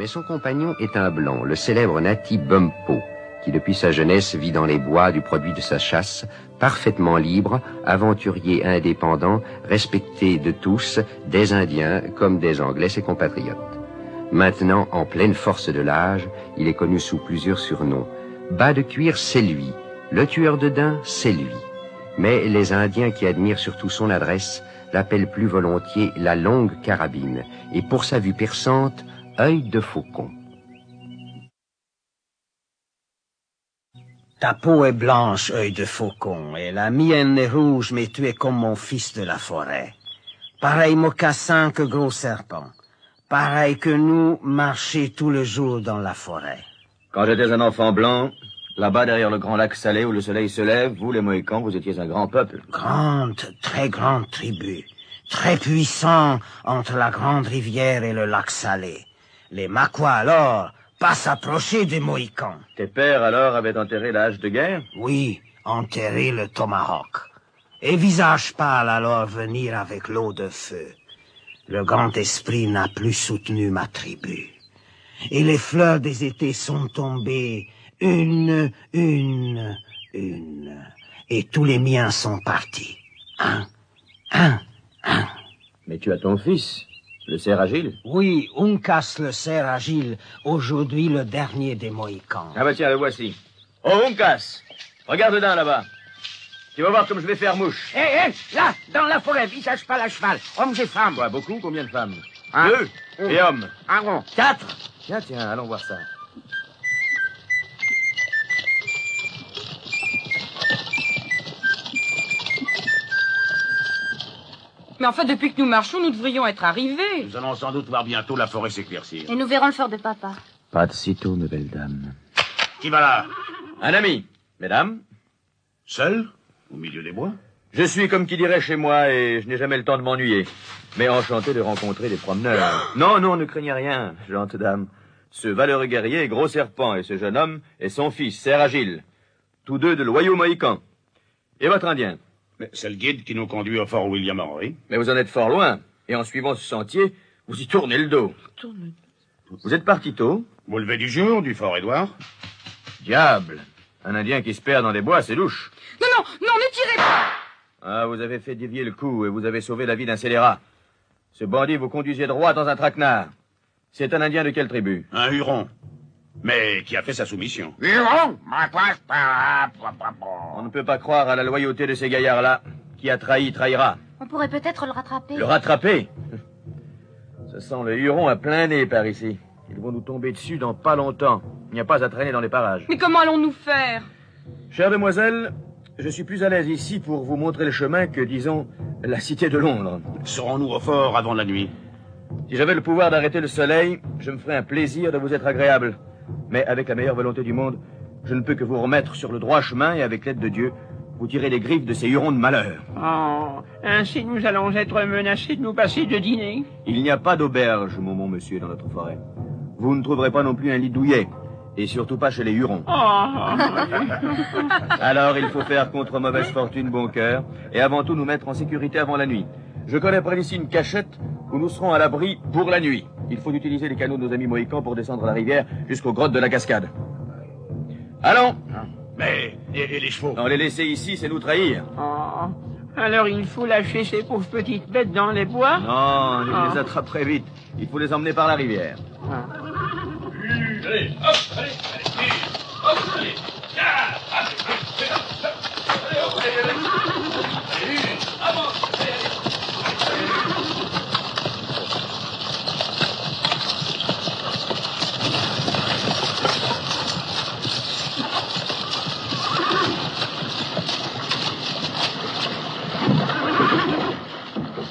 Mais son compagnon est un blanc, le célèbre Nati Bumpo, qui depuis sa jeunesse vit dans les bois du produit de sa chasse, parfaitement libre, aventurier indépendant, respecté de tous, des Indiens comme des Anglais ses compatriotes. Maintenant, en pleine force de l'âge, il est connu sous plusieurs surnoms. Bas de cuir, c'est lui. Le tueur de daims, c'est lui. Mais les Indiens qui admirent surtout son adresse l'appellent plus volontiers la longue carabine, et pour sa vue perçante, œil de faucon. Ta peau est blanche, œil de faucon, et la mienne est rouge, mais tu es comme mon fils de la forêt. Pareil mocassin que gros serpent. Pareil que nous, marcher tout le jour dans la forêt. Quand j'étais un enfant blanc, là-bas derrière le grand lac salé où le soleil se lève, vous les Mohicans, vous étiez un grand peuple. Grande, très grande tribu. Très puissant entre la grande rivière et le lac salé. Les Maquas alors, pas s'approcher des Mohicans. Tes pères alors avaient enterré l'âge de guerre? Oui, enterrer le tomahawk. Et visage pâle alors venir avec l'eau de feu. Le grand esprit n'a plus soutenu ma tribu. Et les fleurs des étés sont tombées, une, une, une. Et tous les miens sont partis. Un, un, un. Mais tu as ton fils, le cerf agile Oui, Uncas le cerf agile, aujourd'hui le dernier des Mohicans. Ah bah tiens, le voici. Oh, Uncas Regarde dedans, là-bas. Tu vas voir comme je vais faire mouche. Hé, hé, là, dans la forêt, visage pas la cheval, hommes et femmes. Quoi, beaucoup Combien de femmes? Un. Deux Et hommes? Un rond, quatre. Tiens, tiens, allons voir ça. Mais enfin, depuis que nous marchons, nous devrions être arrivés. Nous allons sans doute voir bientôt la forêt s'éclaircir. Et nous verrons le fort de papa. Pas de sitôt, nouvelle dame. Qui va là? Un ami, mesdames. Seul? Au milieu des bois? Je suis comme qui dirait chez moi et je n'ai jamais le temps de m'ennuyer. Mais enchanté de rencontrer des promeneurs. Non, non, ne craignez rien, gente dame. Ce valeureux guerrier est gros serpent et ce jeune homme est son fils, Serre Agile. Tous deux de loyaux Mohicans. Et votre Indien? C'est le guide qui nous conduit au fort William Henry. Mais vous en êtes fort loin. Et en suivant ce sentier, vous y tournez le dos. Vous êtes parti tôt Au lever du jour du fort Édouard Diable Un Indien qui se perd dans les bois, c'est louche. Non, non, non, ne tirez pas Ah, vous avez fait dévier le coup et vous avez sauvé la vie d'un scélérat. Ce bandit vous conduisait droit dans un traquenard. C'est un Indien de quelle tribu? Un Huron. Mais qui a fait sa soumission. On ne peut pas croire à la loyauté de ces gaillards-là. Qui a trahi, trahira. On pourrait peut-être le rattraper. Le rattraper Ça sent le Huron à plein nez par ici. Ils vont nous tomber dessus dans pas longtemps. Il n'y a pas à traîner dans les parages. Mais comment allons-nous faire? Chère demoiselle, je suis plus à l'aise ici pour vous montrer le chemin que, disons, la cité de Londres. Serons-nous au fort avant la nuit? Si j'avais le pouvoir d'arrêter le soleil, je me ferais un plaisir de vous être agréable. Mais avec la meilleure volonté du monde, je ne peux que vous remettre sur le droit chemin et avec l'aide de Dieu, vous tirer les griffes de ces hurons de malheur. Oh, ainsi nous allons être menacés de nous passer de dîner. Il n'y a pas d'auberge, mon bon monsieur, dans notre forêt. Vous ne trouverez pas non plus un lit douillet. Et surtout pas chez les Hurons. Oh, Alors il faut faire contre mauvaise fortune bon cœur, et avant tout nous mettre en sécurité avant la nuit. Je connais près d'ici une cachette où nous serons à l'abri pour la nuit. Il faut utiliser les canaux de nos amis mohicans pour descendre la rivière jusqu'aux grottes de la cascade. Allons Mais, et, et les chevaux? Non, les laisser ici, c'est nous trahir. oh. Alors il faut lâcher ces pauvres petites bêtes dans les bois? Non, je les attraperai vite. Il faut les emmener par la rivière.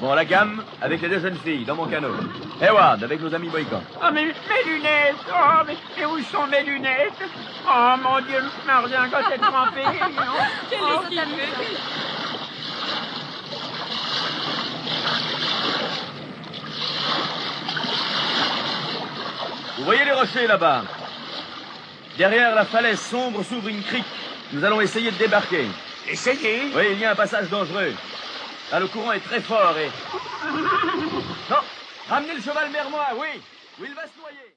Bon, la gamme, avec les deux jeunes filles, dans mon canot. Hayward, avec nos amis mohicans. Oh, mais mes lunettes Oh, mais, mais où sont mes lunettes? Oh, mon Dieu, ma redingote est trempée Quelle Oh, esquivée Vous voyez les rochers là-bas? Derrière la falaise sombre s'ouvre une crique. Nous allons essayer de débarquer. Essayez Oui, il y a un passage dangereux. Là, le courant est très fort et... Non Ramenez le cheval vers moi, oui. Ou il va se noyer?